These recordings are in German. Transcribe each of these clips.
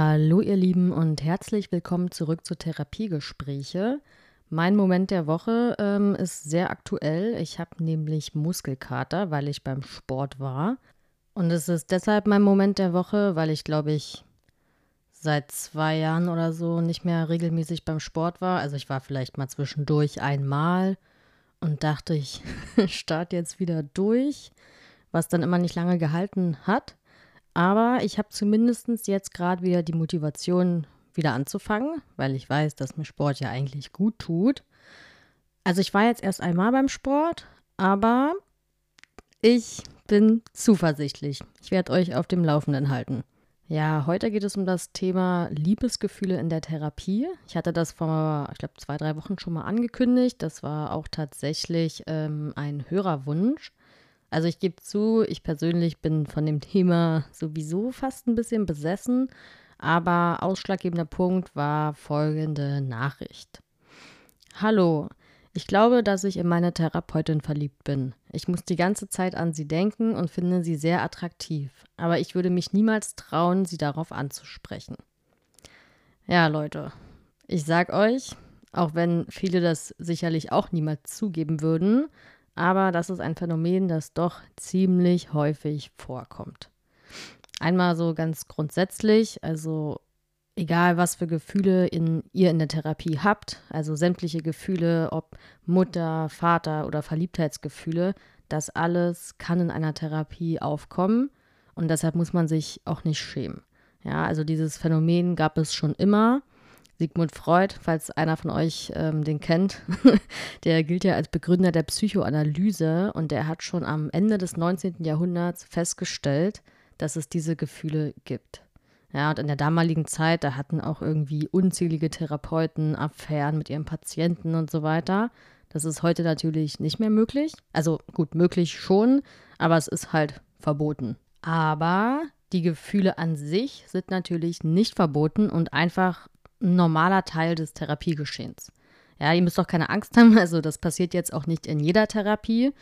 Hallo ihr Lieben und herzlich willkommen zurück zu Therapiegespräche. Mein Moment der Woche ähm, ist sehr aktuell. Ich habe nämlich Muskelkater, weil ich beim Sport war. Und es ist deshalb mein Moment der Woche, weil ich glaube ich seit zwei Jahren oder so nicht mehr regelmäßig beim Sport war. Also ich war vielleicht mal zwischendurch einmal und dachte, ich starte jetzt wieder durch, was dann immer nicht lange gehalten hat. Aber ich habe zumindest jetzt gerade wieder die Motivation, wieder anzufangen, weil ich weiß, dass mir Sport ja eigentlich gut tut. Also ich war jetzt erst einmal beim Sport, aber ich bin zuversichtlich. Ich werde euch auf dem Laufenden halten. Ja, heute geht es um das Thema Liebesgefühle in der Therapie. Ich hatte das vor, ich glaube, zwei, drei Wochen schon mal angekündigt. Das war auch tatsächlich ähm, ein Hörerwunsch. Also ich gebe zu, ich persönlich bin von dem Thema sowieso fast ein bisschen besessen, aber ausschlaggebender Punkt war folgende Nachricht. Hallo, ich glaube, dass ich in meine Therapeutin verliebt bin. Ich muss die ganze Zeit an sie denken und finde sie sehr attraktiv, aber ich würde mich niemals trauen, sie darauf anzusprechen. Ja, Leute, ich sag euch, auch wenn viele das sicherlich auch niemals zugeben würden, aber das ist ein Phänomen, das doch ziemlich häufig vorkommt. Einmal so ganz grundsätzlich, also egal was für Gefühle in, ihr in der Therapie habt, also sämtliche Gefühle, ob Mutter, Vater oder Verliebtheitsgefühle, das alles kann in einer Therapie aufkommen und deshalb muss man sich auch nicht schämen. Ja, also dieses Phänomen gab es schon immer Sigmund Freud, falls einer von euch ähm, den kennt, der gilt ja als Begründer der Psychoanalyse und der hat schon am Ende des 19. Jahrhunderts festgestellt, dass es diese Gefühle gibt. Ja, und in der damaligen Zeit, da hatten auch irgendwie unzählige Therapeuten Affären mit ihren Patienten und so weiter. Das ist heute natürlich nicht mehr möglich. Also gut, möglich schon, aber es ist halt verboten. Aber die Gefühle an sich sind natürlich nicht verboten und einfach ein normaler Teil des Therapiegeschehens. Ja, ihr müsst doch keine Angst haben, also das passiert jetzt auch nicht in jeder Therapie.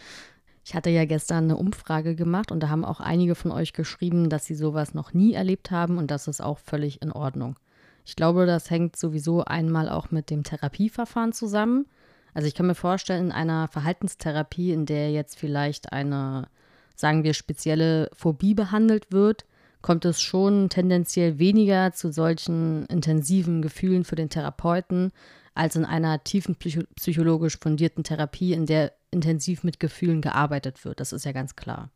Ich hatte ja gestern eine Umfrage gemacht und da haben auch einige von euch geschrieben, dass sie sowas noch nie erlebt haben und das ist auch völlig in Ordnung. Ich glaube, das hängt sowieso einmal auch mit dem Therapieverfahren zusammen. Also ich kann mir vorstellen, in einer Verhaltenstherapie, in der jetzt vielleicht eine, sagen wir, spezielle Phobie behandelt wird, kommt es schon tendenziell weniger zu solchen intensiven Gefühlen für den Therapeuten als in einer tiefen psychologisch fundierten Therapie, in der intensiv mit Gefühlen gearbeitet wird. Das ist ja ganz klar.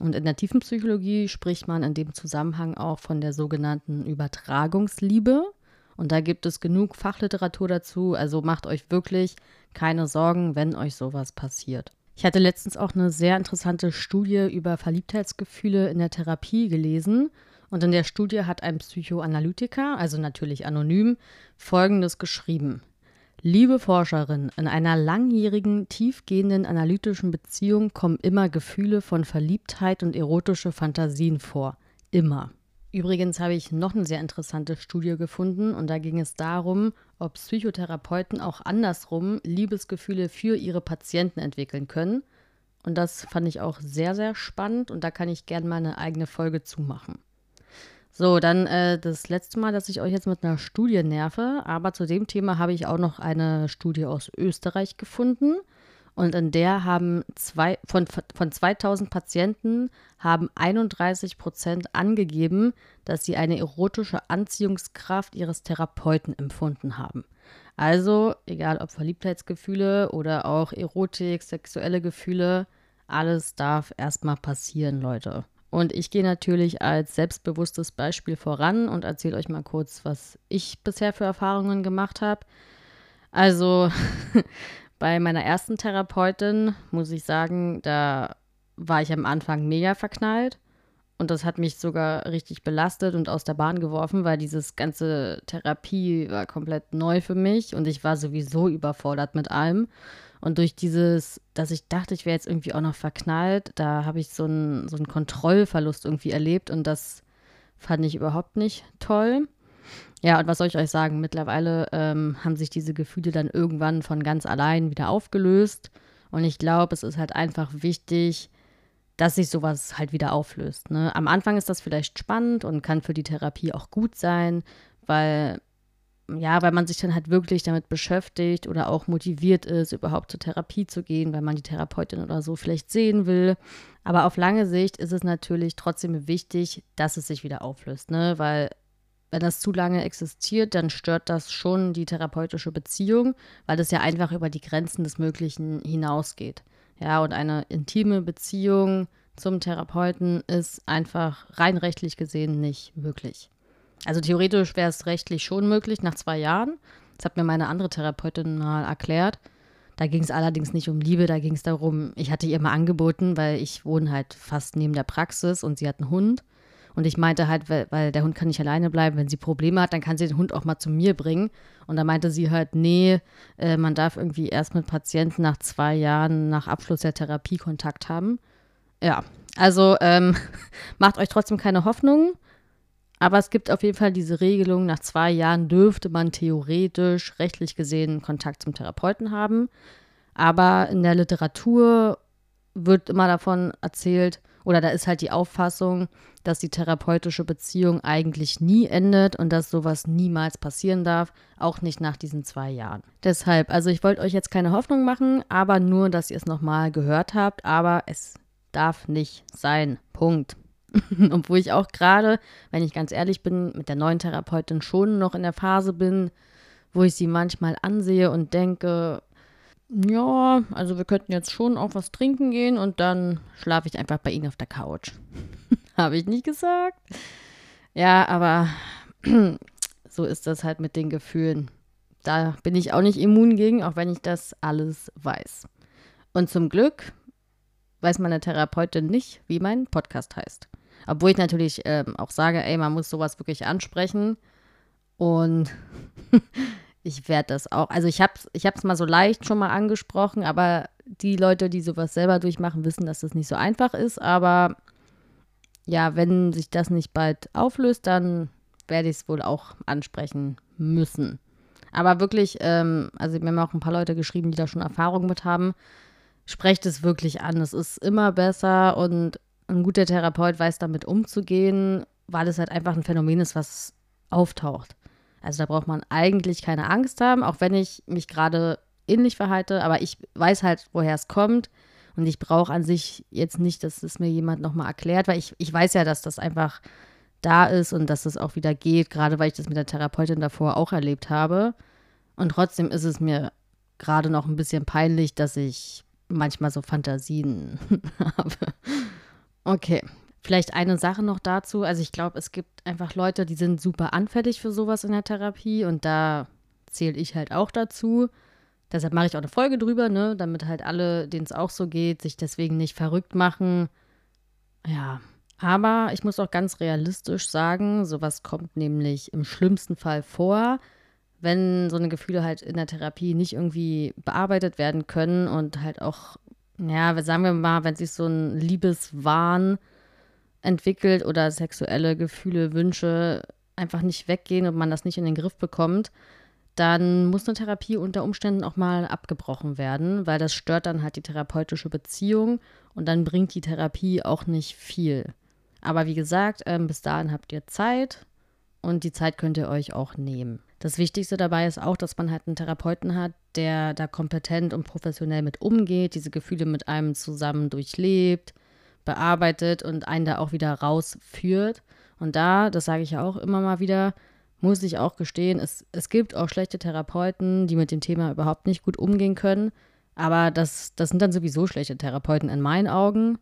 Und in der tiefen Psychologie spricht man in dem Zusammenhang auch von der sogenannten Übertragungsliebe. Und da gibt es genug Fachliteratur dazu. Also macht euch wirklich keine Sorgen, wenn euch sowas passiert. Ich hatte letztens auch eine sehr interessante Studie über Verliebtheitsgefühle in der Therapie gelesen. Und in der Studie hat ein Psychoanalytiker, also natürlich anonym, Folgendes geschrieben. Liebe Forscherin, in einer langjährigen, tiefgehenden analytischen Beziehung kommen immer Gefühle von Verliebtheit und erotische Fantasien vor. Immer. Übrigens habe ich noch eine sehr interessante Studie gefunden und da ging es darum, ob Psychotherapeuten auch andersrum Liebesgefühle für ihre Patienten entwickeln können. Und das fand ich auch sehr, sehr spannend und da kann ich gerne mal eine eigene Folge zumachen. So, dann äh, das letzte Mal, dass ich euch jetzt mit einer Studie nerve, aber zu dem Thema habe ich auch noch eine Studie aus Österreich gefunden. Und in der haben zwei, von, von 2000 Patienten haben 31 Prozent angegeben, dass sie eine erotische Anziehungskraft ihres Therapeuten empfunden haben. Also, egal ob Verliebtheitsgefühle oder auch Erotik, sexuelle Gefühle, alles darf erstmal passieren, Leute. Und ich gehe natürlich als selbstbewusstes Beispiel voran und erzähle euch mal kurz, was ich bisher für Erfahrungen gemacht habe. Also, Bei meiner ersten Therapeutin muss ich sagen, da war ich am Anfang mega verknallt. Und das hat mich sogar richtig belastet und aus der Bahn geworfen, weil dieses ganze Therapie war komplett neu für mich und ich war sowieso überfordert mit allem. Und durch dieses, dass ich dachte, ich wäre jetzt irgendwie auch noch verknallt, da habe ich so einen, so einen Kontrollverlust irgendwie erlebt und das fand ich überhaupt nicht toll. Ja, und was soll ich euch sagen? Mittlerweile ähm, haben sich diese Gefühle dann irgendwann von ganz allein wieder aufgelöst. Und ich glaube, es ist halt einfach wichtig, dass sich sowas halt wieder auflöst. Ne? Am Anfang ist das vielleicht spannend und kann für die Therapie auch gut sein, weil ja, weil man sich dann halt wirklich damit beschäftigt oder auch motiviert ist, überhaupt zur Therapie zu gehen, weil man die Therapeutin oder so vielleicht sehen will. Aber auf lange Sicht ist es natürlich trotzdem wichtig, dass es sich wieder auflöst, ne? Weil wenn das zu lange existiert, dann stört das schon die therapeutische Beziehung, weil das ja einfach über die Grenzen des Möglichen hinausgeht. Ja, und eine intime Beziehung zum Therapeuten ist einfach rein rechtlich gesehen nicht möglich. Also theoretisch wäre es rechtlich schon möglich nach zwei Jahren. Das hat mir meine andere Therapeutin mal erklärt. Da ging es allerdings nicht um Liebe, da ging es darum, ich hatte ihr mal angeboten, weil ich wohne halt fast neben der Praxis und sie hat einen Hund. Und ich meinte halt, weil, weil, der Hund kann nicht alleine bleiben, wenn sie Probleme hat, dann kann sie den Hund auch mal zu mir bringen. Und da meinte sie halt, nee, äh, man darf irgendwie erst mit Patienten nach zwei Jahren nach Abschluss der Therapie Kontakt haben. Ja, also ähm, macht euch trotzdem keine Hoffnung. Aber es gibt auf jeden Fall diese Regelung, nach zwei Jahren dürfte man theoretisch, rechtlich gesehen, Kontakt zum Therapeuten haben. Aber in der Literatur wird immer davon erzählt, oder da ist halt die Auffassung, dass die therapeutische Beziehung eigentlich nie endet und dass sowas niemals passieren darf, auch nicht nach diesen zwei Jahren. Deshalb, also ich wollte euch jetzt keine Hoffnung machen, aber nur, dass ihr es nochmal gehört habt, aber es darf nicht sein. Punkt. Obwohl ich auch gerade, wenn ich ganz ehrlich bin, mit der neuen Therapeutin schon noch in der Phase bin, wo ich sie manchmal ansehe und denke, ja, also wir könnten jetzt schon auch was trinken gehen und dann schlafe ich einfach bei Ihnen auf der Couch. Habe ich nicht gesagt. Ja, aber so ist das halt mit den Gefühlen. Da bin ich auch nicht immun gegen, auch wenn ich das alles weiß. Und zum Glück weiß meine Therapeutin nicht, wie mein Podcast heißt. Obwohl ich natürlich ähm, auch sage, ey, man muss sowas wirklich ansprechen. Und ich werde das auch, also ich habe es ich mal so leicht schon mal angesprochen, aber die Leute, die sowas selber durchmachen, wissen, dass das nicht so einfach ist. Aber ja, wenn sich das nicht bald auflöst, dann werde ich es wohl auch ansprechen müssen. Aber wirklich, ähm, also mir haben auch ein paar Leute geschrieben, die da schon Erfahrung mit haben sprecht es wirklich an. Es ist immer besser und ein guter Therapeut weiß damit umzugehen, weil es halt einfach ein Phänomen ist, was auftaucht. Also da braucht man eigentlich keine Angst haben, auch wenn ich mich gerade ähnlich verhalte, aber ich weiß halt, woher es kommt. Und ich brauche an sich jetzt nicht, dass es mir jemand nochmal erklärt, weil ich, ich weiß ja, dass das einfach da ist und dass es auch wieder geht, gerade weil ich das mit der Therapeutin davor auch erlebt habe. Und trotzdem ist es mir gerade noch ein bisschen peinlich, dass ich manchmal so Fantasien habe. Okay, vielleicht eine Sache noch dazu. Also ich glaube, es gibt einfach Leute, die sind super anfällig für sowas in der Therapie und da zähle ich halt auch dazu. Deshalb mache ich auch eine Folge drüber, ne, damit halt alle, denen es auch so geht, sich deswegen nicht verrückt machen. Ja, aber ich muss auch ganz realistisch sagen, sowas kommt nämlich im schlimmsten Fall vor wenn so eine Gefühle halt in der Therapie nicht irgendwie bearbeitet werden können und halt auch, ja, sagen wir mal, wenn sich so ein Liebeswahn entwickelt oder sexuelle Gefühle, Wünsche einfach nicht weggehen und man das nicht in den Griff bekommt, dann muss eine Therapie unter Umständen auch mal abgebrochen werden, weil das stört dann halt die therapeutische Beziehung und dann bringt die Therapie auch nicht viel. Aber wie gesagt, ähm, bis dahin habt ihr Zeit und die Zeit könnt ihr euch auch nehmen. Das Wichtigste dabei ist auch, dass man halt einen Therapeuten hat, der da kompetent und professionell mit umgeht, diese Gefühle mit einem zusammen durchlebt, bearbeitet und einen da auch wieder rausführt. Und da, das sage ich ja auch immer mal wieder, muss ich auch gestehen, es, es gibt auch schlechte Therapeuten, die mit dem Thema überhaupt nicht gut umgehen können. Aber das, das sind dann sowieso schlechte Therapeuten in meinen Augen.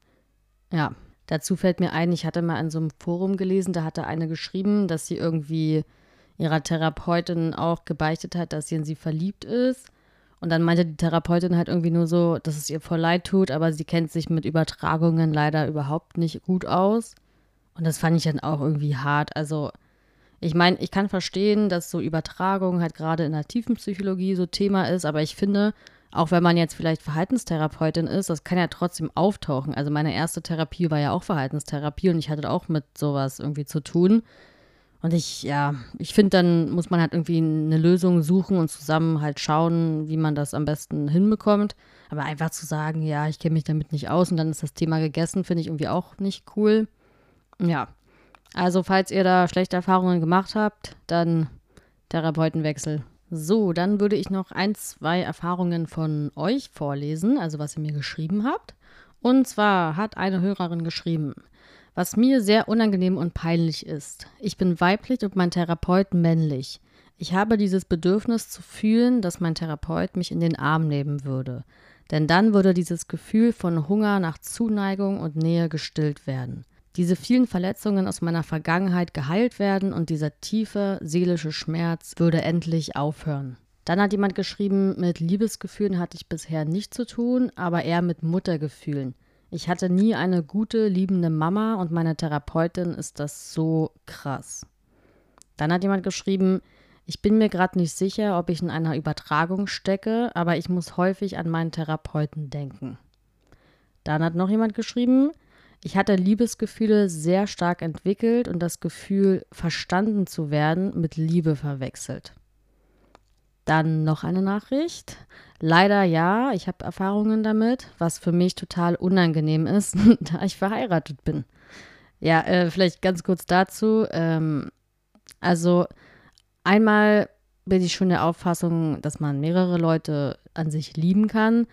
Ja, dazu fällt mir ein, ich hatte mal in so einem Forum gelesen, da hatte eine geschrieben, dass sie irgendwie ihrer Therapeutin auch gebeichtet hat, dass sie in sie verliebt ist. Und dann meinte die Therapeutin halt irgendwie nur so, dass es ihr voll leid tut, aber sie kennt sich mit Übertragungen leider überhaupt nicht gut aus. Und das fand ich dann auch irgendwie hart. Also, ich meine, ich kann verstehen, dass so Übertragung halt gerade in der tiefen Psychologie so Thema ist, aber ich finde, auch wenn man jetzt vielleicht Verhaltenstherapeutin ist, das kann ja trotzdem auftauchen. Also meine erste Therapie war ja auch Verhaltenstherapie und ich hatte auch mit sowas irgendwie zu tun. Und ich, ja, ich finde, dann muss man halt irgendwie eine Lösung suchen und zusammen halt schauen, wie man das am besten hinbekommt. Aber einfach zu sagen, ja, ich kenne mich damit nicht aus und dann ist das Thema gegessen, finde ich irgendwie auch nicht cool. Ja, also falls ihr da schlechte Erfahrungen gemacht habt, dann Therapeutenwechsel. So, dann würde ich noch ein, zwei Erfahrungen von euch vorlesen, also was ihr mir geschrieben habt. Und zwar hat eine Hörerin geschrieben, was mir sehr unangenehm und peinlich ist. Ich bin weiblich und mein Therapeut männlich. Ich habe dieses Bedürfnis zu fühlen, dass mein Therapeut mich in den Arm nehmen würde. Denn dann würde dieses Gefühl von Hunger nach Zuneigung und Nähe gestillt werden diese vielen Verletzungen aus meiner Vergangenheit geheilt werden und dieser tiefe seelische Schmerz würde endlich aufhören. Dann hat jemand geschrieben, mit Liebesgefühlen hatte ich bisher nichts zu tun, aber eher mit Muttergefühlen. Ich hatte nie eine gute, liebende Mama und meine Therapeutin ist das so krass. Dann hat jemand geschrieben, ich bin mir gerade nicht sicher, ob ich in einer Übertragung stecke, aber ich muss häufig an meinen Therapeuten denken. Dann hat noch jemand geschrieben, ich hatte Liebesgefühle sehr stark entwickelt und das Gefühl, verstanden zu werden, mit Liebe verwechselt. Dann noch eine Nachricht. Leider ja, ich habe Erfahrungen damit, was für mich total unangenehm ist, da ich verheiratet bin. Ja, äh, vielleicht ganz kurz dazu. Ähm, also einmal bin ich schon der Auffassung, dass man mehrere Leute an sich lieben kann.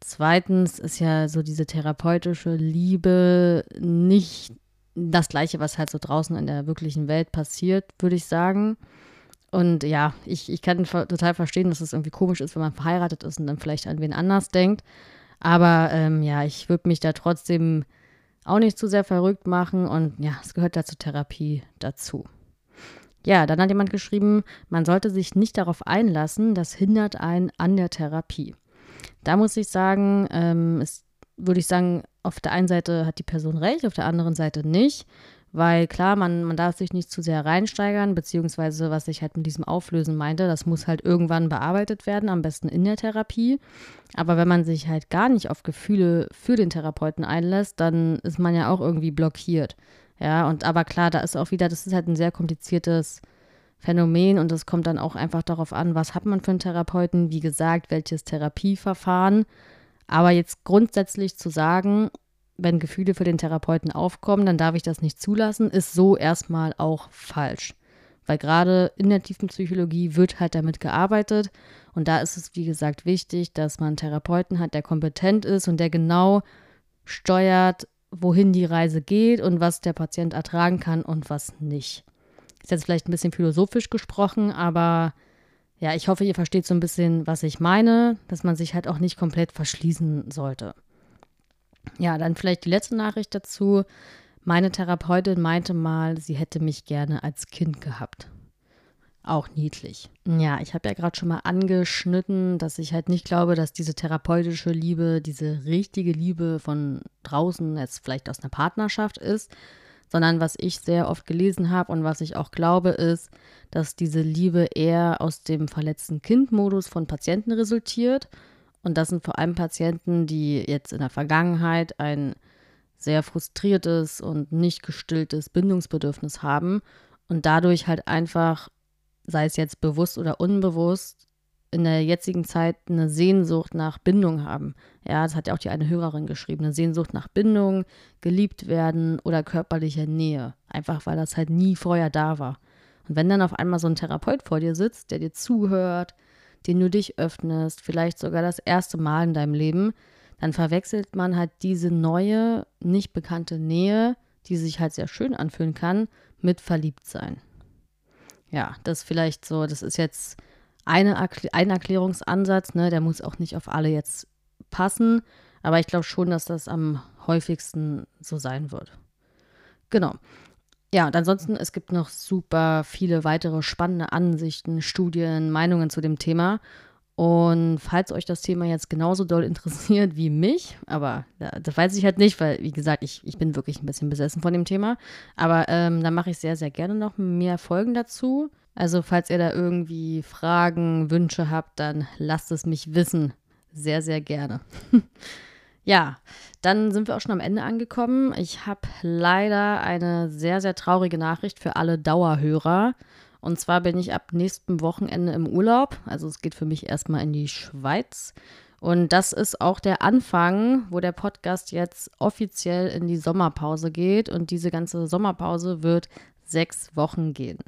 Zweitens ist ja so diese therapeutische Liebe nicht das Gleiche, was halt so draußen in der wirklichen Welt passiert, würde ich sagen. Und ja, ich, ich kann total verstehen, dass es irgendwie komisch ist, wenn man verheiratet ist und dann vielleicht an wen anders denkt. Aber ähm, ja, ich würde mich da trotzdem auch nicht zu sehr verrückt machen und ja, es gehört da zur Therapie dazu. Ja, dann hat jemand geschrieben, man sollte sich nicht darauf einlassen, das hindert einen an der Therapie. Da muss ich sagen, ähm, würde ich sagen, auf der einen Seite hat die Person recht, auf der anderen Seite nicht. Weil klar, man, man darf sich nicht zu sehr reinsteigern, beziehungsweise was ich halt mit diesem Auflösen meinte, das muss halt irgendwann bearbeitet werden, am besten in der Therapie. Aber wenn man sich halt gar nicht auf Gefühle für den Therapeuten einlässt, dann ist man ja auch irgendwie blockiert. Ja, und aber klar, da ist auch wieder, das ist halt ein sehr kompliziertes Phänomen und es kommt dann auch einfach darauf an, was hat man für einen Therapeuten, wie gesagt, welches Therapieverfahren. Aber jetzt grundsätzlich zu sagen, wenn Gefühle für den Therapeuten aufkommen, dann darf ich das nicht zulassen, ist so erstmal auch falsch. Weil gerade in der tiefen Psychologie wird halt damit gearbeitet und da ist es, wie gesagt, wichtig, dass man einen Therapeuten hat, der kompetent ist und der genau steuert, wohin die Reise geht und was der Patient ertragen kann und was nicht. Ist jetzt vielleicht ein bisschen philosophisch gesprochen, aber ja, ich hoffe, ihr versteht so ein bisschen, was ich meine, dass man sich halt auch nicht komplett verschließen sollte. Ja, dann vielleicht die letzte Nachricht dazu. Meine Therapeutin meinte mal, sie hätte mich gerne als Kind gehabt. Auch niedlich. Ja, ich habe ja gerade schon mal angeschnitten, dass ich halt nicht glaube, dass diese therapeutische Liebe, diese richtige Liebe von draußen jetzt vielleicht aus einer Partnerschaft ist, sondern was ich sehr oft gelesen habe und was ich auch glaube, ist, dass diese Liebe eher aus dem verletzten Kind-Modus von Patienten resultiert. Und das sind vor allem Patienten, die jetzt in der Vergangenheit ein sehr frustriertes und nicht gestilltes Bindungsbedürfnis haben und dadurch halt einfach, sei es jetzt bewusst oder unbewusst, in der jetzigen Zeit eine Sehnsucht nach Bindung haben. Ja, das hat ja auch die eine Hörerin geschrieben, eine Sehnsucht nach Bindung, geliebt werden oder körperlicher Nähe. Einfach weil das halt nie vorher da war. Und wenn dann auf einmal so ein Therapeut vor dir sitzt, der dir zuhört, den du dich öffnest, vielleicht sogar das erste Mal in deinem Leben, dann verwechselt man halt diese neue, nicht bekannte Nähe, die sich halt sehr schön anfühlen kann, mit Verliebtsein. Ja, das vielleicht so, das ist jetzt eine, ein Erklärungsansatz, ne, der muss auch nicht auf alle jetzt passen, aber ich glaube schon, dass das am häufigsten so sein wird. Genau. Ja, und ansonsten, es gibt noch super viele weitere spannende Ansichten, Studien, Meinungen zu dem Thema. Und falls euch das Thema jetzt genauso doll interessiert wie mich, aber ja, das weiß ich halt nicht, weil, wie gesagt, ich, ich bin wirklich ein bisschen besessen von dem Thema. Aber ähm, da mache ich sehr, sehr gerne noch mehr Folgen dazu. Also falls ihr da irgendwie Fragen, Wünsche habt, dann lasst es mich wissen. Sehr, sehr gerne. Ja, dann sind wir auch schon am Ende angekommen. Ich habe leider eine sehr, sehr traurige Nachricht für alle Dauerhörer. Und zwar bin ich ab nächstem Wochenende im Urlaub. Also es geht für mich erstmal in die Schweiz. Und das ist auch der Anfang, wo der Podcast jetzt offiziell in die Sommerpause geht. Und diese ganze Sommerpause wird sechs Wochen gehen.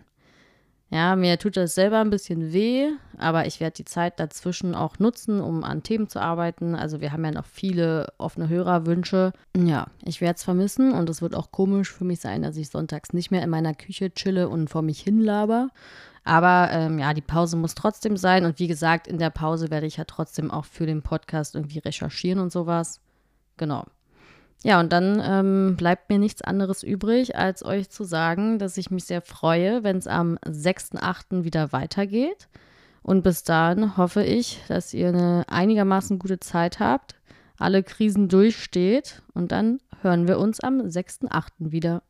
Ja, mir tut das selber ein bisschen weh, aber ich werde die Zeit dazwischen auch nutzen, um an Themen zu arbeiten. Also wir haben ja noch viele offene Hörerwünsche. Ja, ich werde es vermissen und es wird auch komisch für mich sein, dass ich sonntags nicht mehr in meiner Küche chille und vor mich hinlaber. Aber ähm, ja, die Pause muss trotzdem sein. Und wie gesagt, in der Pause werde ich ja trotzdem auch für den Podcast irgendwie recherchieren und sowas. Genau. Ja, und dann ähm, bleibt mir nichts anderes übrig, als euch zu sagen, dass ich mich sehr freue, wenn es am 6.8. wieder weitergeht. Und bis dahin hoffe ich, dass ihr eine einigermaßen gute Zeit habt, alle Krisen durchsteht und dann hören wir uns am 6.8. wieder.